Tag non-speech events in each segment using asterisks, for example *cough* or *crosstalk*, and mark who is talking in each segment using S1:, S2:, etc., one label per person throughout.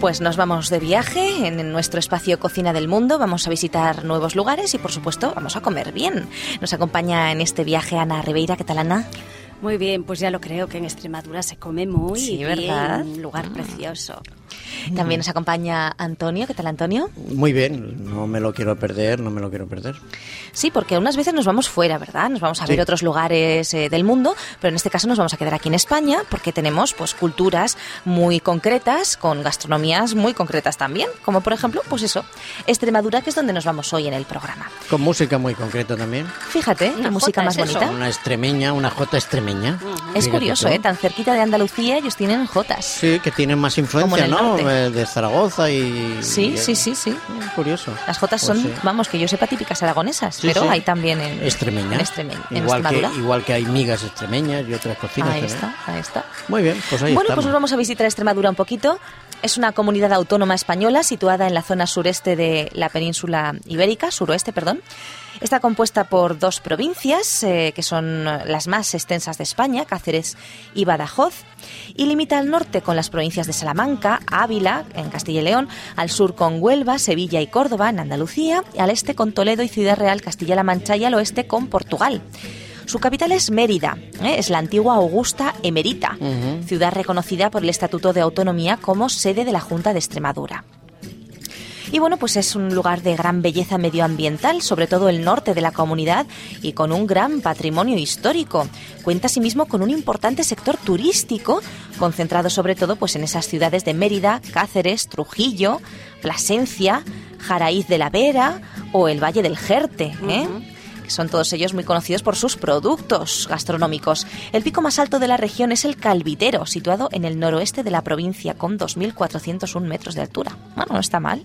S1: Pues nos vamos de viaje en nuestro espacio Cocina del Mundo, vamos a visitar nuevos lugares y por supuesto vamos a comer bien. Nos acompaña en este viaje Ana Ribeira, ¿qué tal Ana?
S2: Muy bien, pues ya lo creo que en Extremadura se come muy
S1: Sí,
S2: bien,
S1: ¿verdad?
S2: un lugar precioso.
S1: También nos acompaña Antonio, ¿qué tal Antonio?
S3: Muy bien, no me lo quiero perder, no me lo quiero perder.
S1: Sí, porque unas veces nos vamos fuera, ¿verdad? Nos vamos a ver otros lugares eh, del mundo, pero en este caso nos vamos a quedar aquí en España porque tenemos pues culturas muy concretas, con gastronomías muy concretas también, como por ejemplo, pues eso, Extremadura, que es donde nos vamos hoy en el programa.
S3: Con música muy concreta también.
S1: Fíjate,
S2: Una
S1: música más
S2: es eso.
S1: bonita.
S3: Una extremeña, una jota extremeña.
S1: Es
S3: Fíjate
S1: curioso,
S3: tú.
S1: ¿eh? Tan cerquita de Andalucía ellos tienen jotas.
S3: Sí, que tienen más
S1: Como
S3: influencia,
S1: en el
S3: ¿no?
S1: Norte.
S3: Eh, De Zaragoza y...
S1: Sí,
S3: y-
S1: sí, sí, sí.
S3: Curioso.
S1: Las jotas
S3: Pues
S1: son,
S3: sí.
S1: vamos, que yo sepa, típicas aragonesas,
S3: Sí,
S1: pero
S3: sí.
S1: hay también en
S3: Extremeña.
S1: en, Extreme- en
S3: igual,
S1: Extremadura.
S3: que, igual que hay migas extremeñas y otras cocinas
S1: Ahí
S3: también.
S1: está, ahí está.
S3: Muy bien, pues ahí
S1: bueno,
S3: estamos.
S1: pues nos vamos a visitar Extremadura un poquito. Es una comunidad autónoma española situada en la zona sureste de la península ibérica, suroeste, perdón. Está compuesta por dos provincias, eh, que son las más extensas de España, Cáceres y Badajoz, y limita al norte con las provincias de Salamanca, Ávila, en Castilla y León, al sur con Huelva, Sevilla y Córdoba, en Andalucía, y al este con Toledo y Ciudad Real, Castilla-La Mancha, y al oeste con Portugal. Su capital es Mérida, ¿eh? es la antigua Augusta Emerita, ciudad reconocida por el Estatuto de Autonomía como sede de la Junta de Extremadura. Y bueno, pues es un lugar de gran belleza medioambiental, sobre todo el norte de la comunidad, y con un gran patrimonio histórico. Cuenta asimismo con un importante sector turístico, concentrado sobre todo pues en esas ciudades de Mérida, Cáceres, Trujillo, Plasencia, Jaraíz de la Vera o el Valle del Jerte. ¿eh? Son todos ellos muy conocidos por sus productos gastronómicos. El pico más alto de la región es el Calvitero, situado en el noroeste de la provincia, con 2.401 metros de altura. Bueno, no está mal.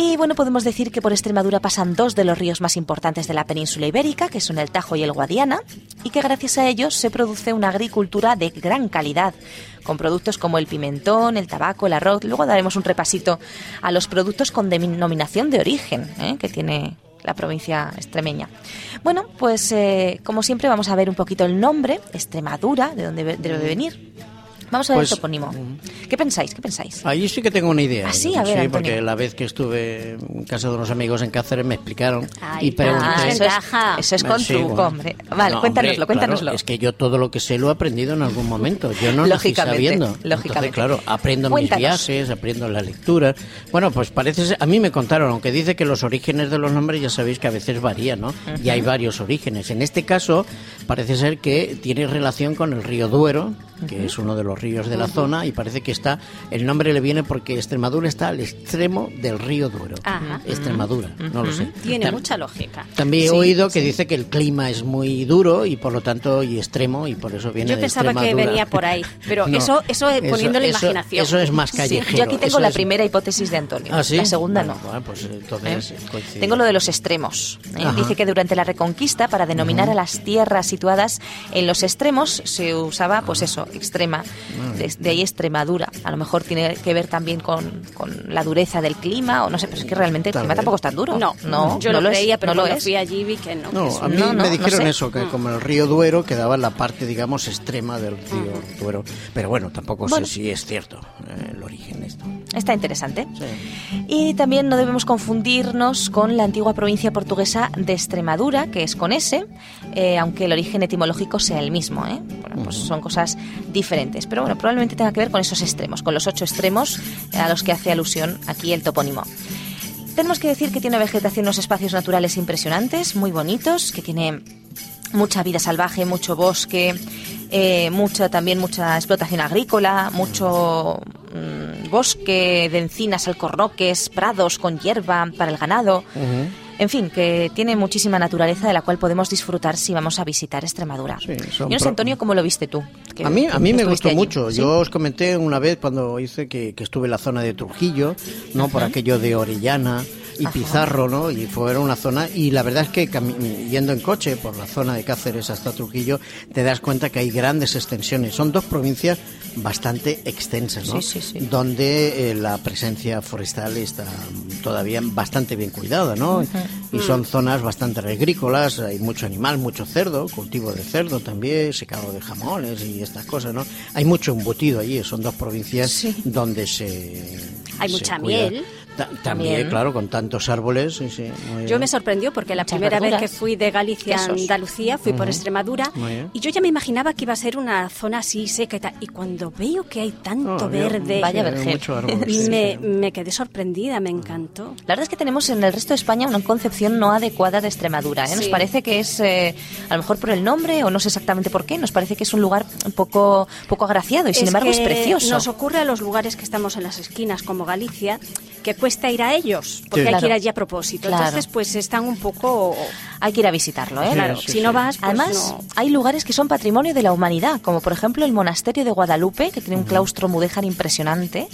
S1: Y bueno, podemos decir que por Extremadura pasan dos de los ríos más importantes de la península ibérica, que son el Tajo y el Guadiana, y que gracias a ellos se produce una agricultura de gran calidad, con productos como el pimentón, el tabaco, el arroz. Luego daremos un repasito a los productos con denominación de origen ¿eh? que tiene la provincia extremeña. Bueno, pues eh, como siempre vamos a ver un poquito el nombre, Extremadura, de dónde debe venir. Vamos a ver
S3: Pues,
S1: el topónimo. ¿Qué pensáis? ¿Qué pensáis?
S3: Ahí sí que tengo una idea.
S1: Ah, sí, a ver,
S3: Sí,
S1: Antonio.
S3: porque la vez que estuve en casa de unos amigos en Cáceres me explicaron
S2: Ay,
S3: y pregunté...
S1: Ah, eso es, eso es con
S3: Sí,
S1: truco,
S3: bueno.
S1: hombre. Vale,
S3: No,
S1: cuéntanoslo,
S3: hombre,
S1: cuéntanoslo.
S3: claro, es que yo todo lo que sé lo he aprendido en algún momento. Yo no nací
S1: Lógicamente,
S3: sabiendo.
S1: lógicamente.
S3: Entonces, claro, aprendo en mis viajes, aprendo en las lecturas. Bueno, pues parece ser, a mí me contaron, aunque dice que los orígenes de los nombres ya sabéis que a veces varían, ¿no? Y hay varios orígenes. En este caso, parece ser que tiene relación con el río Duero, que es uno de los ríos de la zona, y parece que está, el nombre le viene porque Extremadura está al extremo del río Duero.
S2: Ajá.
S3: Extremadura, no lo sé.
S2: Tiene
S3: Tam-
S2: mucha lógica.
S3: también he
S1: Sí,
S3: oído que dice que el clima es muy duro y por lo tanto y extremo y por eso viene
S2: Yo
S3: de
S2: pensaba que venía por ahí, pero *laughs*
S3: No,
S2: eso, eso poniendo la imaginación.
S3: Eso es más
S1: Sí,
S3: callejero.
S1: yo aquí tengo
S3: eso
S1: la
S3: es-
S1: primera hipótesis de Antonio.
S3: ¿Ah, sí?
S1: La segunda
S3: Bueno,
S1: no.
S3: bueno, pues entonces
S1: ¿Eh? Tengo lo de los extremos. ¿eh?
S3: Ajá.
S1: Dice que durante la Reconquista, para denominar a las tierras situadas en los extremos, se usaba, pues eso, extrema. De, de ahí Extremadura. A lo mejor tiene que ver también con, con la dureza del clima, o no sé, pero es que realmente el clima tampoco es tan duro.
S2: No,
S1: no
S2: yo
S1: no
S2: lo
S1: es,
S2: creía, pero
S1: no lo
S2: fui allí vi que no.
S3: No,
S2: que es
S3: a mí
S1: no,
S3: me
S1: no
S3: dijeron
S1: sé.
S3: eso, que como el río Duero quedaba en la parte, digamos, extrema del río Duero. Pero bueno, tampoco
S1: Bueno.
S3: sé si es cierto eh, el origen de esto.
S1: Está interesante.
S3: Sí.
S1: Y también no debemos confundirnos con la antigua provincia portuguesa de Extremadura, que es con S, eh, aunque el origen etimológico sea el mismo. ¿eh? Bueno, pues son cosas diferentes. Pero bueno, probablemente tenga que ver con esos extremos, con los ocho extremos a los que hace alusión aquí el topónimo. Tenemos que decir que tiene vegetación, unos espacios naturales impresionantes, muy bonitos, que tiene mucha vida salvaje, mucho bosque, eh, mucha también mucha explotación agrícola, mucho mm, bosque de encinas, alcornoques, prados con hierba para el ganado. En fin, que tiene muchísima naturaleza de la cual podemos disfrutar si vamos a visitar Extremadura.
S3: Sí,
S1: Yo no sé, Antonio, ¿cómo lo viste tú? Que-
S3: A mí, a mí me gustó
S1: allí.
S3: mucho.
S1: ¿Sí?
S3: Yo os comenté una vez cuando hice que, que estuve en la zona de Trujillo, ¿no? Por aquello de Orellana y. Pizarro, ¿no? Y fue una zona, y la verdad es que yendo en coche por la zona de Cáceres hasta Trujillo, te das cuenta que hay grandes extensiones. Son dos provincias bastante extensas, ¿no?
S1: Sí, sí, sí.
S3: Donde eh, la presencia forestal está todavía bastante bien cuidada, ¿no? y son zonas bastante agrícolas, hay mucho animal, mucho cerdo, cultivo de cerdo también, secado de jamones y estas cosas, ¿no? Hay mucho embutido allí, son dos provincias donde se...
S2: Hay
S3: se
S2: mucha
S3: cuida.
S2: miel.
S3: Ta- también,
S1: También.
S3: claro, con tantos árboles. sí, sí,
S2: Yo me sorprendió porque la
S1: Muchas
S2: primera vez que fui de Galicia a. Andalucía fui por Extremadura y yo ya me imaginaba que iba a ser una zona así seca y tal. Y cuando veo que hay tanto
S3: yo-
S2: verde,
S1: Vaya vergel.
S3: mucho árbol, sí, *laughs*
S2: me,
S3: sí.
S2: me quedé sorprendida, me encantó.
S1: La verdad es que tenemos en el resto de España una concepción no adecuada de Extremadura. ¿eh? Nos parece que es, eh, a lo mejor por el nombre o no sé exactamente por qué, nos parece que es un lugar un poco, poco agraciado y sin embargo es precioso.
S2: Nos ocurre a los lugares que estamos en las esquinas, como Galicia, que cuesta ir a ellos, porque
S3: Sí.
S2: hay que ir allí a propósito.
S1: Claro.
S2: Entonces, pues están un poco...
S1: Hay que ir a visitarlo, ¿eh?
S2: Claro,
S3: sí,
S2: si no
S3: sí.
S2: vas, pues
S1: Además,
S2: no.
S1: hay lugares que son patrimonio de la humanidad, como por ejemplo el monasterio de Guadalupe, que tiene un claustro mudéjar impresionante,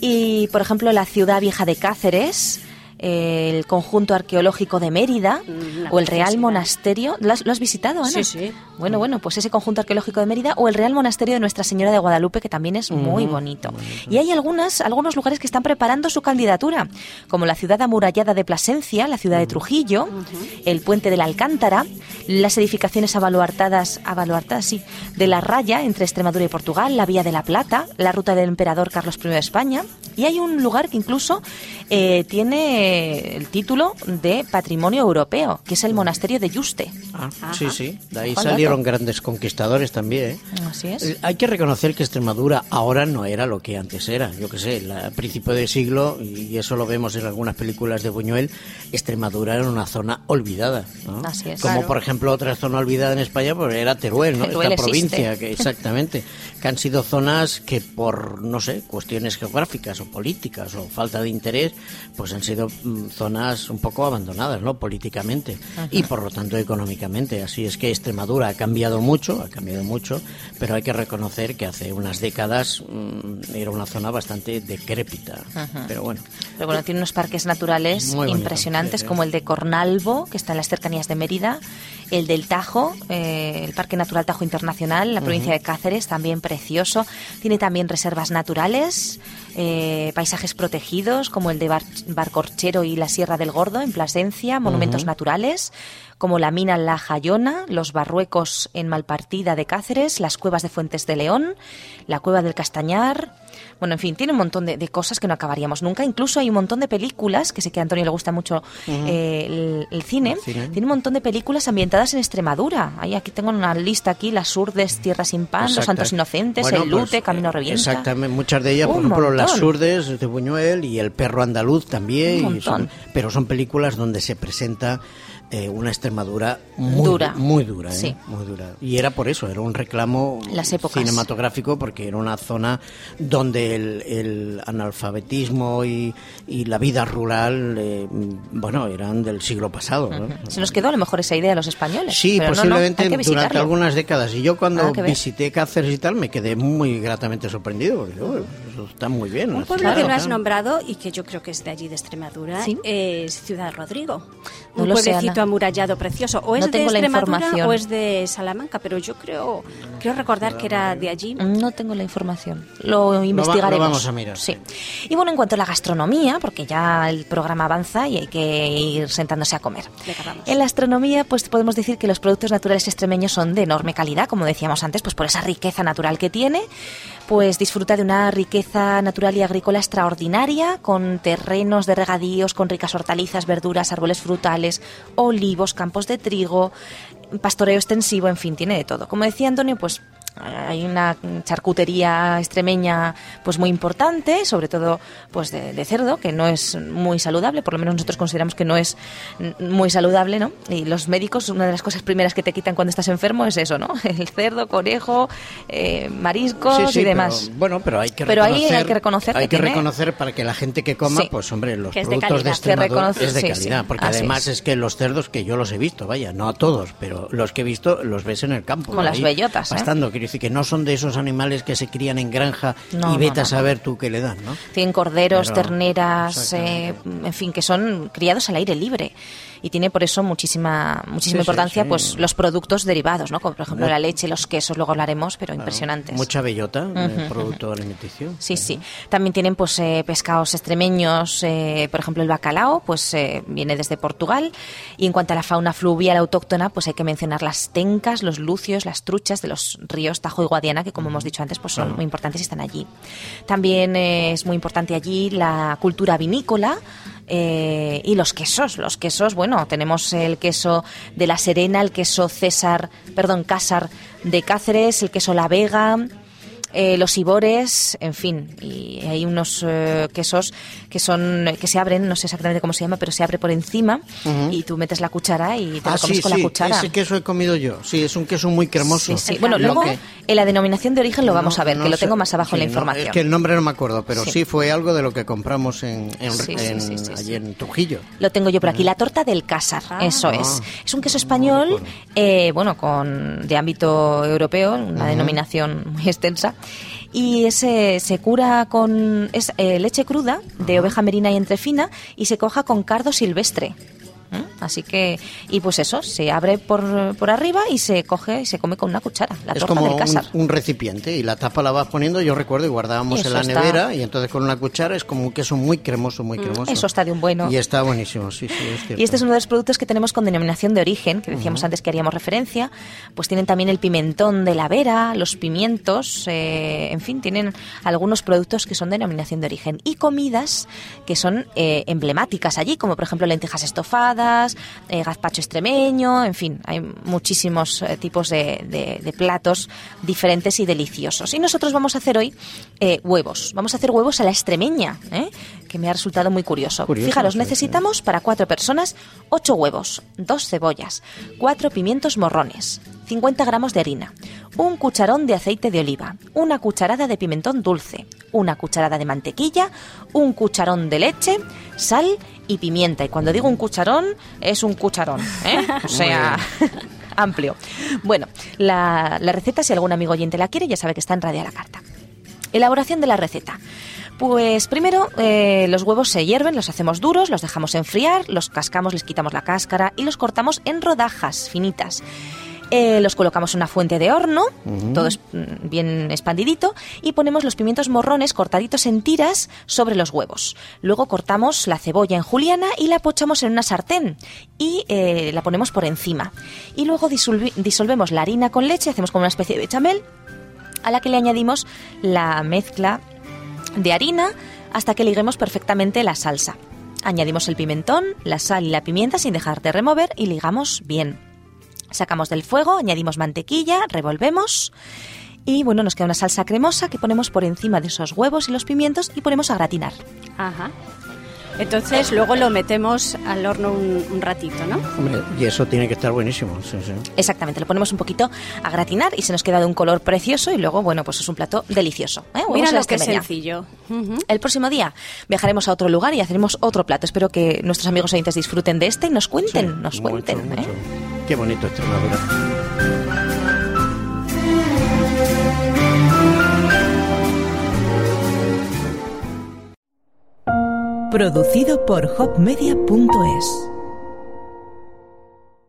S1: y por ejemplo la ciudad vieja de Cáceres, el conjunto arqueológico de Mérida
S2: Mm,
S1: o el Real. Monasterio. ¿Lo has, lo has visitado, Ana?
S2: Sí, sí.
S1: Bueno, bueno, pues ese conjunto arqueológico de Mérida o el Real Monasterio de Nuestra Señora de Guadalupe, que también es muy bonito. Y hay algunas, algunos lugares que están preparando su candidatura, como la ciudad amurallada de Plasencia, la ciudad de Trujillo, el puente de la Alcántara, las edificaciones avaluartadas, avaluartadas, sí, de la raya entre Extremadura y Portugal, la Vía de la Plata, la ruta del emperador Carlos I de España. Y hay un lugar que incluso eh, tiene el título de Patrimonio Europeo, que es el monasterio de Yuste.
S3: Ah, sí, sí. De ahí salieron grandes conquistadores también. ¿eh?
S1: Así es.
S3: Eh, Hay que reconocer que Extremadura ahora no era lo que antes era. Yo que sé, a principio de siglo, y eso lo vemos en algunas películas de Buñuel, Extremadura era una zona olvidada. ¿no?
S1: Así es.
S3: Como
S1: Claro.
S3: por ejemplo otra zona olvidada en España, pues era Teruel, ¿no? *laughs*
S1: Teruel
S3: Esta
S1: existe.
S3: provincia, que *laughs* exactamente, que han sido zonas que por, no sé, cuestiones geográficas o políticas o falta de interés, pues han sido mm, zonas un poco abandonadas, ¿no? Políticamente y por lo tanto económicamente. Así es que Extremadura ha cambiado mucho, ha cambiado mucho, pero hay que reconocer que hace unas décadas mm, era una zona bastante decrépita. Pero bueno,
S1: Pero bueno, tiene unos parques naturales
S3: Muy bonito,
S1: impresionantes,
S3: sí.
S1: como el de Cornalvo, que está en las cercanías de Mérida, el del Tajo, eh, el Parque Natural Tajo Internacional, la provincia de Cáceres, también precioso. Tiene también reservas naturales, eh, paisajes protegidos, como el de Bar- Barcorchero y la Sierra del Gordo, en Plasencia, monumentos naturales, como la mina La Jayona, los Barruecos en Malpartida de Cáceres, las cuevas de Fuentes de León, la cueva del Castañar. Bueno, en fin, tiene un montón de, de cosas que no acabaríamos nunca. Incluso hay un montón de películas, que sé que a Antonio le gusta mucho eh, el, el cine.
S3: El cine.
S1: Tiene un montón de películas ambientadas en Extremadura. Ahí aquí tengo una lista aquí, Las Urdes, Tierra sin Pan, Los Santos Inocentes,
S3: Bueno,
S1: El
S3: pues,
S1: Lute, Camino Revienta.
S3: Exactamente, muchas de ellas, por ejemplo, Las. Urdes de Buñuel y El perro andaluz también. Y son- pero son películas donde se presenta eh, una Extremadura muy
S1: Dura.
S3: muy dura, ¿eh?
S1: Sí.
S3: muy dura. Y era por eso, era un reclamo
S1: Las
S3: cinematográfico porque era una zona donde el, el analfabetismo y, y la vida rural, eh, bueno, eran del siglo pasado. ¿no?
S1: Se nos quedó a lo mejor esa idea a los españoles.
S3: Sí,
S1: pero no, no,
S3: posiblemente durante algunas décadas. Y yo cuando
S1: Ah,
S3: visité Cáceres y tal me quedé muy gratamente sorprendido. Porque "Oh, eso está muy bien.
S2: Un pueblo
S1: Claro,
S2: que no has nombrado y que yo creo que es de allí de Extremadura
S1: Sí.
S2: es Ciudad Rodrigo.
S1: No
S2: un
S1: lo sé,
S2: pueblecito
S1: Ana.
S2: amurallado precioso. O es
S1: No
S2: de
S1: tengo la
S2: Extremadura
S1: información.
S2: o es de Salamanca, pero yo creo creo recordar que era de allí.
S1: No tengo la información. Lo investigaremos.
S3: lo vamos a mirar,
S1: Sí. Y bueno, en cuanto a la gastronomía, porque ya el programa avanza y hay que ir sentándose a comer. En la astronomía, pues podemos decir que los productos naturales extremeños son de enorme calidad, como decíamos antes, pues por esa riqueza natural que tiene. Pues disfruta de una riqueza natural y agrícola extraordinaria, con terrenos de regadíos, con ricas hortalizas, verduras, árboles frutales, olivos, campos de trigo, pastoreo extensivo, en fin, tiene de todo. Como decía Antonio, pues hay una charcutería extremeña pues muy importante, sobre todo pues de, de cerdo, que no es muy saludable, por lo menos nosotros consideramos que no es muy saludable, ¿no? Y los médicos, una de las cosas primeras que te quitan cuando estás enfermo es eso, ¿no? *laughs* El cerdo, conejo, eh, mariscos
S3: Sí, sí,
S1: y demás.
S3: Pero, bueno, pero hay que
S1: Pero ahí hay que reconocer
S3: hay
S1: que
S3: reconocer para que la gente que coma,
S1: Sí.
S3: pues hombre, los productos de,
S2: calidad.
S3: Extremadura es de calidad, porque
S1: Así
S3: además
S1: es.
S3: es. que los cerdos que yo los he visto, vaya, no a todos, pero los que he visto los ves en el campo.
S1: Como las bellotas, ¿eh?
S3: Pastando, decir que no son de esos animales que se crían en granja
S1: No,
S3: y
S1: no,
S3: vete a saber tú qué le dan, ¿no?
S1: Tienen corderos,
S3: Pero-
S1: terneras, eh, en fin, que son criados al aire libre. Y tiene por eso muchísima muchísima
S3: Sí,
S1: importancia
S3: sí.
S1: pues los productos derivados, ¿no? Como por ejemplo la leche, los quesos, luego hablaremos, pero impresionantes.
S3: Mucha bellota, el producto alimenticio.
S1: Sí, sí. También tienen pues eh, pescados extremeños, eh, por ejemplo el bacalao, pues eh, viene desde Portugal. Y en cuanto a la fauna fluvial autóctona, pues hay que mencionar las tencas, los lucios, las truchas de los ríos Tajo y Guadiana, que como hemos dicho antes, pues son muy importantes y están allí. También eh, es muy importante allí la cultura vinícola. Eh, y los quesos, los quesos, bueno, tenemos el queso de la Serena, el queso César, perdón, Cásar de Cáceres, el queso La Vega, eh, los ibores, en fin, y hay unos eh, quesos que son que se abren, no sé exactamente cómo se llama, pero se abre por encima y tú metes la cuchara y te
S3: Ah,
S1: lo comes
S3: sí,
S1: con
S3: sí,
S1: la cuchara.
S3: ese queso he comido yo. Sí, es un queso muy cremoso.
S1: Sí. Bueno, luego
S3: que-
S1: en la denominación de origen lo vamos
S3: No,
S1: a ver,
S3: no
S1: que lo
S3: sé.
S1: tengo más abajo en la
S3: Sí, no,
S1: información.
S3: es que el nombre no me acuerdo, pero
S1: Sí.
S3: sí, fue algo de lo que compramos en, en-
S1: Sí, sí,
S3: en-
S1: sí, sí,
S3: allí
S1: sí.
S3: en Trujillo.
S1: Lo tengo yo por aquí, la torta del Cásar,
S2: Ah.
S1: eso
S3: Ah.
S1: es. Es un queso español, eh, bueno, con de ámbito europeo, una denominación muy extensa. Y ese se cura con es eh, leche cruda de oveja merina y entrefina y se coja con cardo silvestre. ¿Mm? Así que, y pues eso, se abre por, por arriba y se coge y se come con una cuchara, la
S3: es
S1: torta
S3: como
S1: del
S3: un, recipiente y la tapa la vas poniendo, yo recuerdo, y guardábamos
S1: eso
S3: en la
S1: está-
S3: nevera y entonces con una cuchara es como un queso muy cremoso, muy cremoso.
S1: eso está de un bueno.
S3: Y está buenísimo, sí, sí, es cierto.
S1: Y este es uno de los productos que tenemos con denominación de origen, que decíamos antes que haríamos referencia. Pues tienen también el pimentón de la vera, los pimientos, eh, en fin, tienen algunos productos que son de denominación de origen. Y comidas que son eh, emblemáticas allí, como por ejemplo lentejas estofadas, eh, gazpacho extremeño, en fin, hay muchísimos eh, tipos de, de- de platos diferentes y deliciosos. Y nosotros vamos a hacer hoy eh, huevos. Vamos a hacer huevos a la extremeña, que me ha resultado muy curioso.
S3: Curioso,
S1: Fijaros, necesitamos para cuatro personas 8 huevos, 2 cebollas, 4 pimientos morrones, 50 gramos de harina, un cucharón de aceite de oliva, una cucharada de pimentón dulce, una cucharada de mantequilla, un cucharón de leche, sal y pimienta. Y cuando digo un cucharón, es un cucharón, ¿eh? *laughs* O sea, *laughs* amplio. Bueno, la, la receta, si algún amigo oyente la quiere, ya sabe que está en Radio a la Carta. Elaboración de la receta. Pues primero eh, los huevos se hierven, los hacemos duros, los dejamos enfriar, los cascamos, les quitamos la cáscara y los cortamos en rodajas finitas. Eh, los colocamos en una fuente de horno, todo es, mm, bien expandidito, y ponemos los pimientos morrones cortaditos en tiras sobre los huevos. Luego cortamos la cebolla en juliana y la pochamos en una sartén y eh, la ponemos por encima. Y luego disolvemos la harina con leche, hacemos como una especie de bechamel, a la que le añadimos la mezcla de harina hasta que liguemos perfectamente la salsa. Añadimos el pimentón, la sal y la pimienta sin dejar de remover y ligamos bien. Sacamos del fuego, añadimos mantequilla, revolvemos y bueno, nos queda una salsa cremosa que ponemos por encima de esos huevos y los pimientos y ponemos a gratinar.
S2: Ajá. Entonces luego lo metemos al horno un, un ratito, ¿no?
S3: Hombre, y eso tiene que estar buenísimo, sí, sí.
S1: Exactamente, lo ponemos un poquito a gratinar y se nos queda de un color precioso y luego, bueno, pues es un plato delicioso. ¿eh?
S2: Mira lo que
S1: extremeña.
S2: sencillo.
S1: El próximo día viajaremos a otro lugar y haremos otro plato. Espero que nuestros amigos oyentes disfruten de este y nos cuenten,
S3: Sí,
S1: nos
S3: mucho,
S1: cuenten. ¿eh?
S3: mucho. Qué bonito Extremadura.
S4: Producido por hopmedia.es